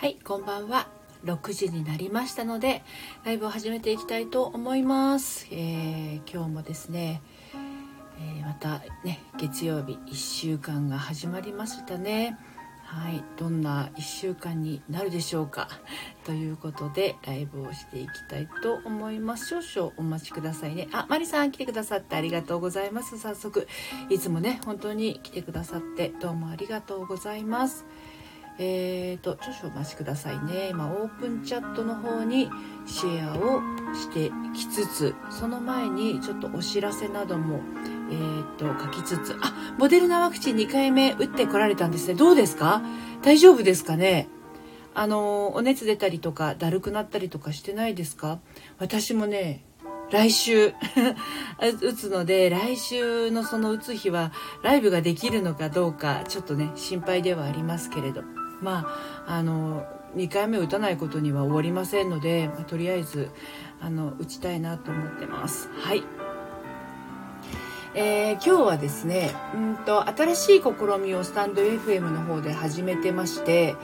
はいこんばんは。6時になりましたのでライブを始めていきたいと思います、えー、今日もですね、えー、またね月曜日1週間が始まりましたね。はいどんな1週間になるでしょうか。ということでライブをしていきたいと思います。少々お待ちくださいね。あマリさん来てくださってありがとうございます。早速いつもね本当に来てくださってどうもありがとうございます。えーと、少々お待ちくださいね。今オープンチャットの方にシェアをしてきつつその前にちょっとお知らせなども、えーと、書きつつあモデルナワクチン2回目打ってこられたんですね。どうですか？大丈夫ですかね？あのお熱出たりとかだるくなったりとかしてないですか？私もね来週 打つので来週のその打つ日はライブができるのかどうかちょっとね心配ではありますけれど。まああの2回目打たないことには終わりませんので、まあ、とりあえずあの打ちたいなと思ってます。はい。えー、今日はですねうんと新しい試みをスタンド FM の方で始めてまして、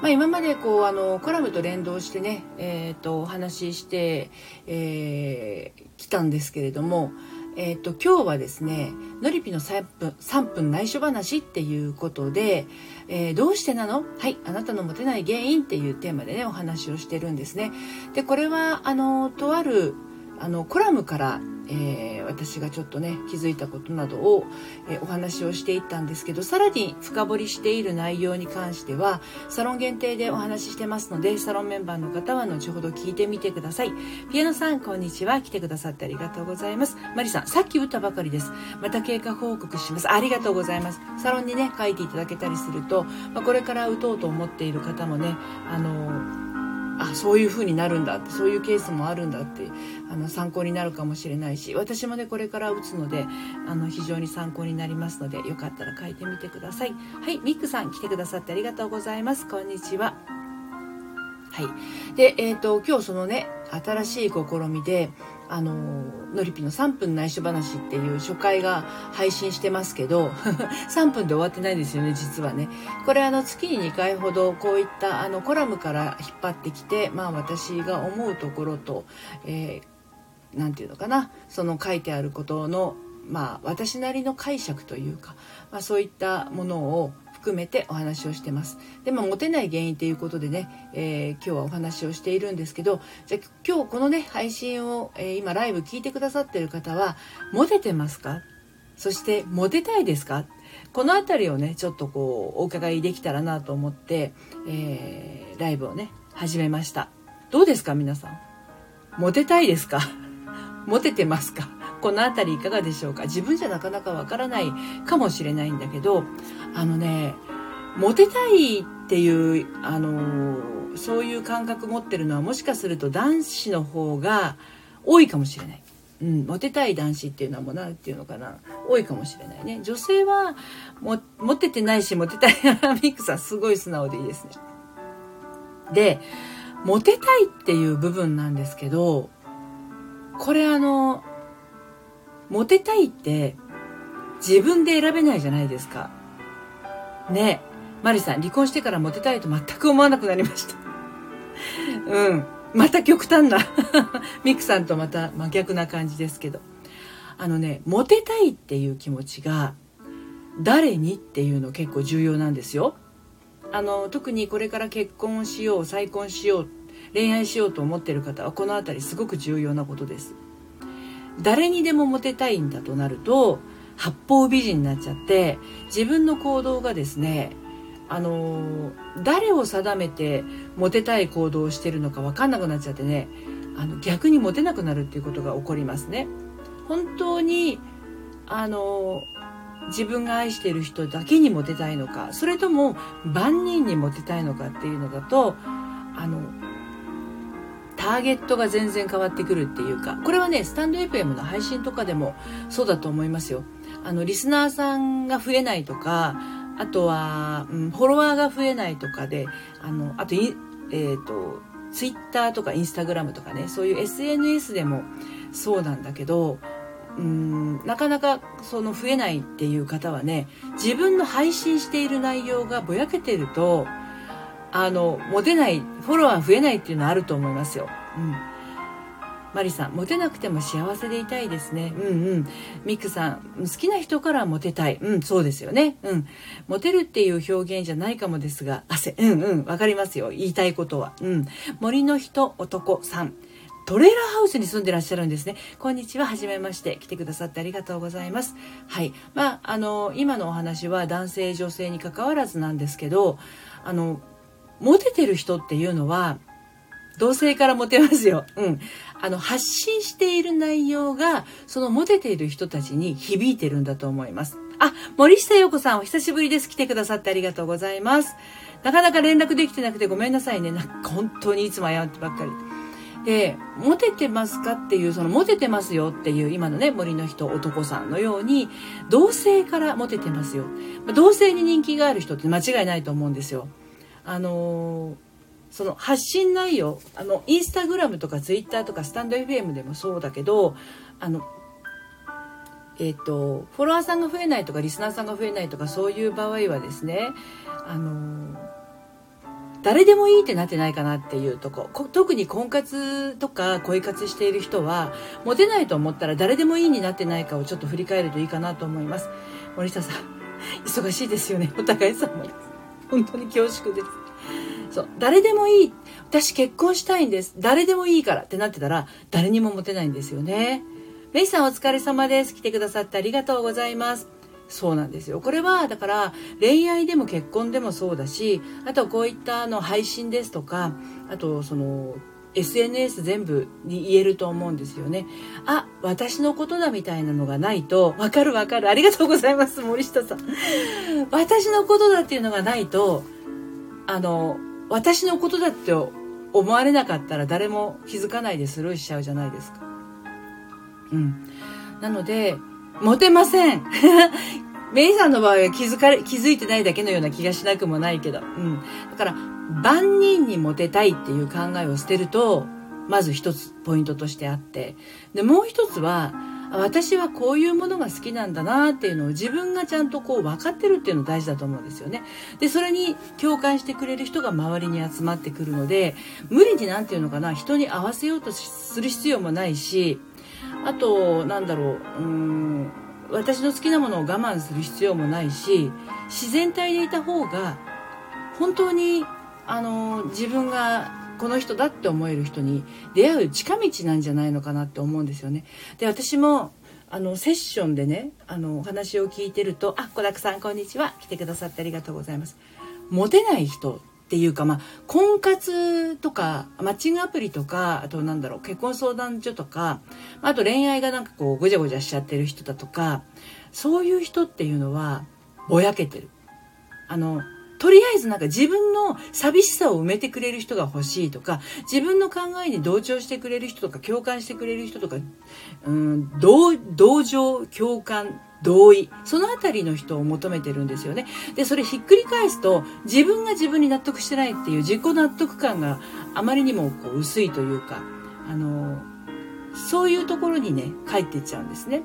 まあ、今までこうあのコラムと連動してね、えーと、お話しして、えー、来たんですけれども、えーと、今日はですね「のりぴの3分 ,3 分内緒話」っていうことで、えー、どうしてなの？はいあなたのモテない原因っていうテーマでねお話をしてるんですね。でこれはあのとあるあのコラムからえー、私がちょっとね気づいたことなどを、えー、お話をしていったんですけどさらに深掘りしている内容に関してはサロン限定でお話ししてますのでサロンメンバーの方は後ほど聞いてみてください。ピアノさんこんにちは。来てくださってありがとうございます。マリさんさっき打ったばかりです。また経過報告します。ありがとうございます。サロンにね書いていただけたりすると、まあ、これから打とうと思っている方もねあのあそういう風になるんだってそういうケースもあるんだってあの参考になるかもしれないし私もねこれから打つのであの非常に参考になりますのでよかったら書いてみてください。はいミックさん来てくださってありがとうございます。こんにちは。はい。でえっ、ー、と今日そのね新しい試みであののりぴの3分内緒話っていう初回が配信してますけど 3分で終わってないんですよね実はね。これあの月に2回ほどこういったあのコラムから引っ張ってきてまあ私が思うところと何、えー、て言うのかな。その書いてあることのまあ私なりの解釈というか、まあ、そういったものを含めてお話をしてます。で、まあ、モテない原因ということでね、えー、今日はお話をしているんですけど、じゃあ今日このね、配信を、えー、今ライブ聞いてくださってる方は、モテてますか？そして、モテたいですか？この辺りをね、ちょっとこう、お伺いできたらなと思って、えー、ライブをね、始めました。どうですか皆さん？モテたいですか？モテてますか？この辺りいかがでしょうか？自分じゃなかなかわからないかもしれないんだけどあのねモテたいっていうあのそういう感覚持ってるのはもしかすると男子の方が多いかもしれない。うん、モテたい男子っていうのはもう何て言うのかな？多いかもしれないね。女性はもモテてないしモテたいアミックさんすごい素直でいいですね。でモテたいっていう部分なんですけどこれあのモテたいって自分で選べないじゃないですか。ねマリさん、離婚してからモテたいと全く思わなくなりました。うん。また極端な ミクさんとまた真逆な感じですけど。あのね、モテたいっていう気持ちが誰にっていうの結構重要なんですよ。あの、特にこれから結婚しよう、再婚しよう、恋愛しようと思ってる方はこの辺りすごく重要なことです。誰にでもモテたいんだとなると八方美人になっちゃって自分の行動がですねあの誰を定めてモテたい行動をしてるのか分かんなくなっちゃってねあの逆にモテなくなるっていうことが起こりますね。本当にあの自分が愛している人だけにモテたいのかそれとも万人にモテたいのかっていうのだとあのターゲットが全然変わってくるっていうかこれはねスタンド FM の配信とかでもそうだと思いますよ。あのリスナーさんが増えないとかあとは、うん、フォロワーが増えないとかであのあとえっ、ー、とツイッターとかインスタグラムとかねそういう SNS でもそうなんだけどうんなかなかその増えないっていう方はね自分の配信している内容がぼやけてるとあのモテないフォロワー増えないっていうのはあると思いますよ。うんマリさん、モテなくても幸せでいたいですね。うんうん。ミックさん、好きな人からモテたい。うん、そうですよね。うん。モテるっていう表現じゃないかもですが、汗、うんうん、わかりますよ。言いたいことは。うん。森の人、男さん。トレーラーハウスに住んでらっしゃるんですね。こんにちは。はじめまして。来てくださってありがとうございます。はい。まあ、あの、今のお話は男性、女性に関わらずなんですけど、あの、モテてる人っていうのは、同性からモテますよ。うん。あの、発信している内容が、そのモテている人たちに響いてるんだと思います。あ、森下陽子さん、お久しぶりです。来てくださってありがとうございます。なかなか連絡できてなくてごめんなさいね。なんか本当にいつも謝ってばっかり。で、モテてますかっていう、そのモテてますよっていう今のね、森の人、男さんのように、同性からモテてますよ。同性に人気がある人って間違いないと思うんですよ。あのーその発信内容あのインスタグラムとかツイッターとかスタンド FM でもそうだけどあのえっ、ー、とフォロワーさんが増えないとかリスナーさんが増えないとかそういう場合はですねあの誰でもいいってなってないかなっていうとこ。特に婚活とか恋活している人はモテないと思ったら誰でもいいになってないかをちょっと振り返るといいかなと思います。森下さん 忙しいですよねお互い様です本当に恐縮です。そう誰でもいい。私結婚したいんです。誰でもいいからってなってたら誰にもモテないんですよね。メイさんお疲れ様です。来てくださってありがとうございます。そうなんですよ。これはだから恋愛でも結婚でもそうだしあとこういったあの配信ですとかあとその SNS 全部に言えると思うんですよね。あ、私のことだみたいなのがないと、わかるわかる。ありがとうございます、森下さん。私のことだっていうのがないと、あの、私のことだって思われなかったら誰も気づかないでスルーしちゃうじゃないですか。うん。なので、モテません。メイさんの場合は気づかれ、気づいてないだけのような気がしなくもないけど。うん。だから、万人にモテたいっていう考えを捨てると、まず一つポイントとしてあって。で、もう一つは、私はこういうものが好きなんだなっていうのを自分がちゃんとこう分かってるっていうの大事だと思うんですよね。で、それに共感してくれる人が周りに集まってくるので、無理になんていうのかな、人に合わせようとする必要もないし、あと、なんだろう、うーん、私の好きなものを我慢する必要もないし、自然体でいた方が、本当に、あの、自分がこの人だって思える人に出会う近道なんじゃないのかなって思うんですよね。で私もあのセッションでねあのお話を聞いてると「あっ小沢さんこんにちは来てくださってありがとうございます」モテない人っていうかまあ婚活とかマッチングアプリとかあとなんだろう結婚相談所とかあと恋愛がなんかこうごちゃごちゃしちゃってる人だとかそういう人っていうのはぼやけてる。あのとりあえずなんか自分の寂しさを埋めてくれる人が欲しいとか、自分の考えに同調してくれる人とか、共感してくれる人とか、うん、同、同情、共感、同意。そのあたりの人を求めてるんですよね。で、それひっくり返すと、自分が自分に納得してないっていう自己納得感があまりにもこう薄いというか、あの、そういうところにね、帰っていっちゃうんですね。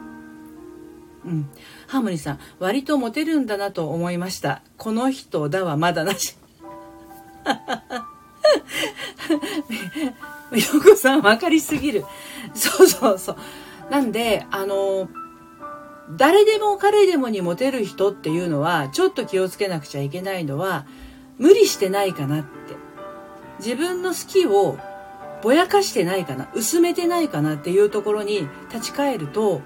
うん。ハーモニーさん、割とモテるんだなと思いました。この人だはまだなし。ヨコさん分かりすぎる。そうそうそう。なんで、あの、誰でも彼でもにモテる人っていうのは、ちょっと気をつけなくちゃいけないのは、無理してないかなって。自分の好きをぼやかしてないかな、薄めてないかなっていうところに立ち返ると、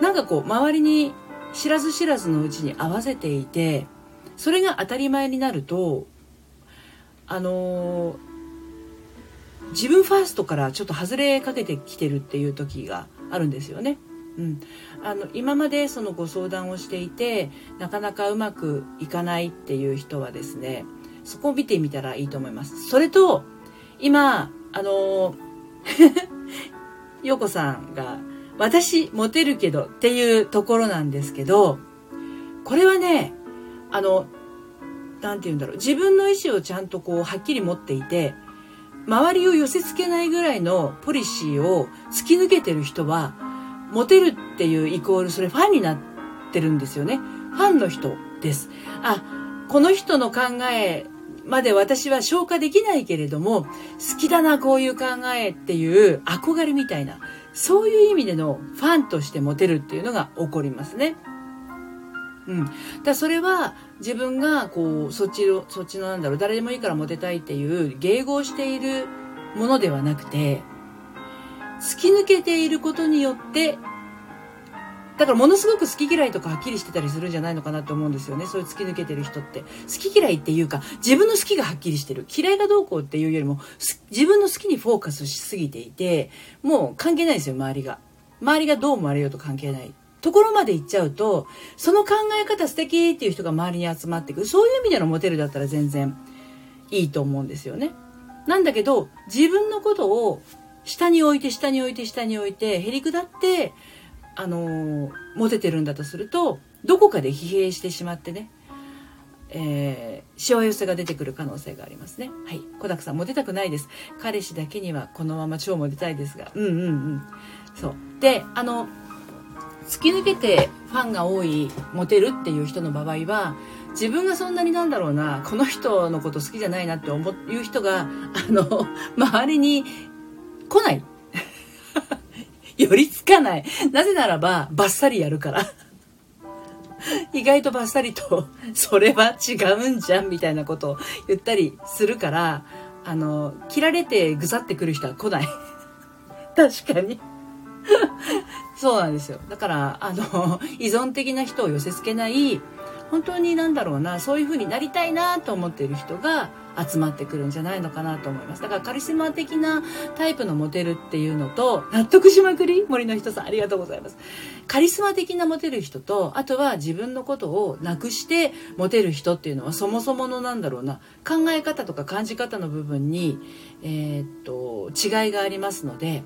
なんかこう周りに知らず知らずのうちに合わせていてそれが当たり前になるとあのー、自分ファーストからちょっと外れかけてきてるっていう時があるんですよね。うん、あの今までそのご相談をしていてなかなかうまくいかないっていう人はですねそこを見てみたらいいと思います。それと今あの陽子 さんが私モテるけどっていうところなんですけど、これはね、あの、なんて言うんだろう、自分の意思をちゃんとこう、はっきり持っていて、周りを寄せ付けないぐらいのポリシーを突き抜けてる人は、モテるっていうイコール、それファンになってるんですよね。ファンの人です。あ、この人の考えまで私は消化できないけれども、好きだな、こういう考えっていう憧れみたいな、そういう意味でのファンとしてモテるっていうのが起こりますね。うん。だそれは自分がこう、そっちの、そっちのなんだろう、誰でもいいからモテたいっていう迎合しているものではなくて、突き抜けていることによってだからものすごく好き嫌いとかはっきりしてたりするんじゃないのかなと思うんですよね。そういう突き抜けてる人って。好き嫌いっていうか、自分の好きがはっきりしてる。嫌いがどうこうっていうよりも、自分の好きにフォーカスしすぎていて、もう関係ないですよ、周りが。周りがどう思われようと関係ない。ところまで行っちゃうと、その考え方素敵っていう人が周りに集まってくる。そういう意味でのモテるだったら全然いいと思うんですよね。なんだけど、自分のことを下に置いて、下に置いて、下に置いて、へりくだって、あのモテてるんだとするとどこかで疲弊してしまってね、えー、しわ寄せが出てくる可能性がありますね。はい。小沢さんモテたくないです。彼氏だけにはこのまま超モテたいですが。うんうんうん。そう。であの突き抜けてファンが多いモテるっていう人の場合は自分がそんなになんだろうなこの人のこと好きじゃないなって思う人があの周りに来ない。寄りつかない。なぜならば、バッサリやるから。意外とバッサリと、それは違うんじゃんみたいなことを言ったりするから、あの、切られてぐざってくる人は来ない。確かに。そうなんですよ。だから、あの、依存的な人を寄せ付けない、本当になんだろうな、そういう風になりたいなと思っている人が、集まってくるんじゃないのかなと思います。だからカリスマ的なタイプのモテるっていうのと、納得しまくり森の人さんありがとうございます。カリスマ的なモテる人と、あとは自分のことをなくしてモテる人っていうのはそもそものなんだろうな、考え方とか感じ方の部分に、えー、っと、違いがありますので、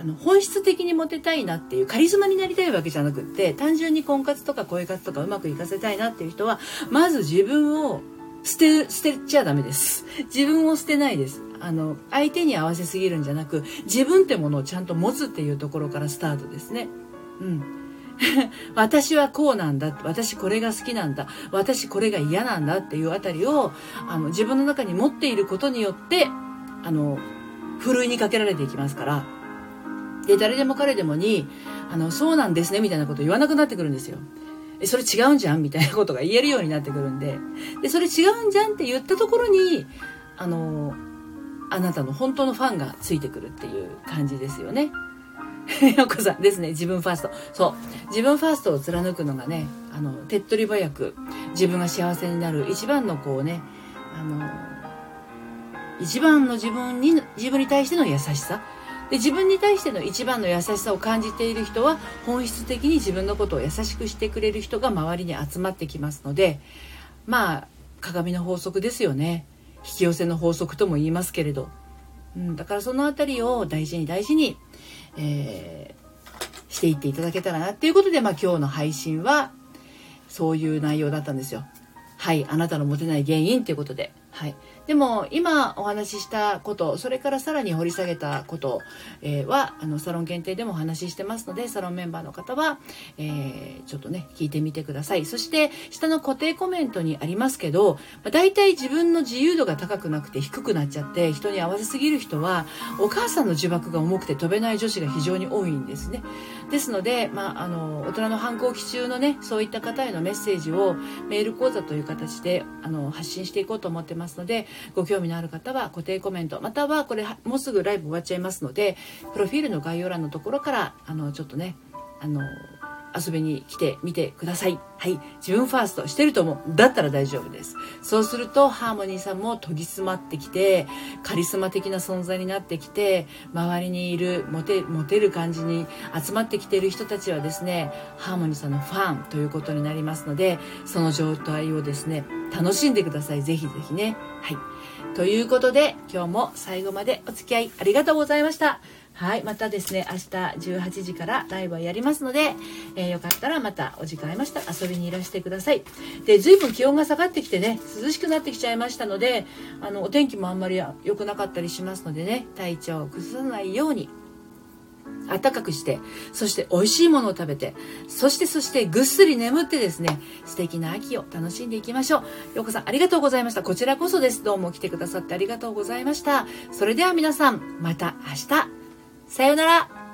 あの本質的にモテたいなっていうカリスマになりたいわけじゃなくって単純に婚活とか恋活とかうまくいかせたいなっていう人はまず自分を捨て、捨てちゃダメです。自分を捨てないです。あの、相手に合わせすぎるんじゃなく、自分ってものをちゃんと持つっていうところからスタートですね。うん。私はこうなんだ。私これが好きなんだ。私これが嫌なんだっていうあたりを、あの、自分の中に持っていることによって、あの、ふるいにかけられていきますから。で、誰でも彼でもに、あの、そうなんですね、みたいなこと言わなくなってくるんですよ。え、それ違うんじゃん？みたいなことが言えるようになってくるんで、で、それ違うんじゃんって言ったところに、あの、あなたの本当のファンがついてくるっていう感じですよね。よこさんですね。自分ファースト。そう。自分ファーストを貫くのがね、あの、手っ取り早く自分が幸せになる一番のこうね、あの、一番の自分に、自分に対しての優しさ。で自分に対しての一番の優しさを感じている人は本質的に自分のことを優しくしてくれる人が周りに集まってきますのでまあ鏡の法則ですよね引き寄せの法則とも言いますけれど、うん、だからその辺りを大事に大事に、えー、していっていただけたらなっていうことで、まあ、今日の配信はそういう内容だったんですよ。はいあなたのモテない原因ということで。はいでも今お話ししたことそれからさらに掘り下げたこと、えー、はあのサロン限定でもお話ししてますのでサロンメンバーの方は、えー、ちょっとね聞いてみてください。そして下の固定コメントにありますけど、まあ、大体自分の自由度が高くなくて低くなっちゃって人に合わせすぎる人はお母さんの呪縛が重くて飛べない女子が非常に多いんですね。ですので、まあ、あの大人の反抗期中のねそういった方へのメッセージをメール講座という形であの発信していこうと思ってますのでご興味のある方は固定コメントまたはこれもうすぐライブ終わっちゃいますのでプロフィールの概要欄のところからあのちょっとねあの遊びに来てみてください。はい。自分ファーストしてると思う。だったら大丈夫です。そうすると、ハーモニーさんも研ぎ澄まってきて、カリスマ的な存在になってきて、周りにいる、モテ、モテる感じに集まってきている人たちはですね、ハーモニーさんのファンということになりますので、その状態をですね、楽しんでください。ぜひぜひね。はい。ということで、今日も最後までお付き合いありがとうございました。はい。またですね、明日18時からライブをやりますので、えー、よかったらまたお時間ありましたら遊びにいらしてください。で、随分気温が下がってきてね、涼しくなってきちゃいましたので、あの、お天気もあんまり良くなかったりしますのでね、体調を崩さないように、暖かくして、そして美味しいものを食べて、そしてそしてぐっすり眠ってですね、素敵な秋を楽しんでいきましょう。ようこさんありがとうございました。こちらこそです。どうも来てくださってありがとうございました。それでは皆さん、また明日。さようなら。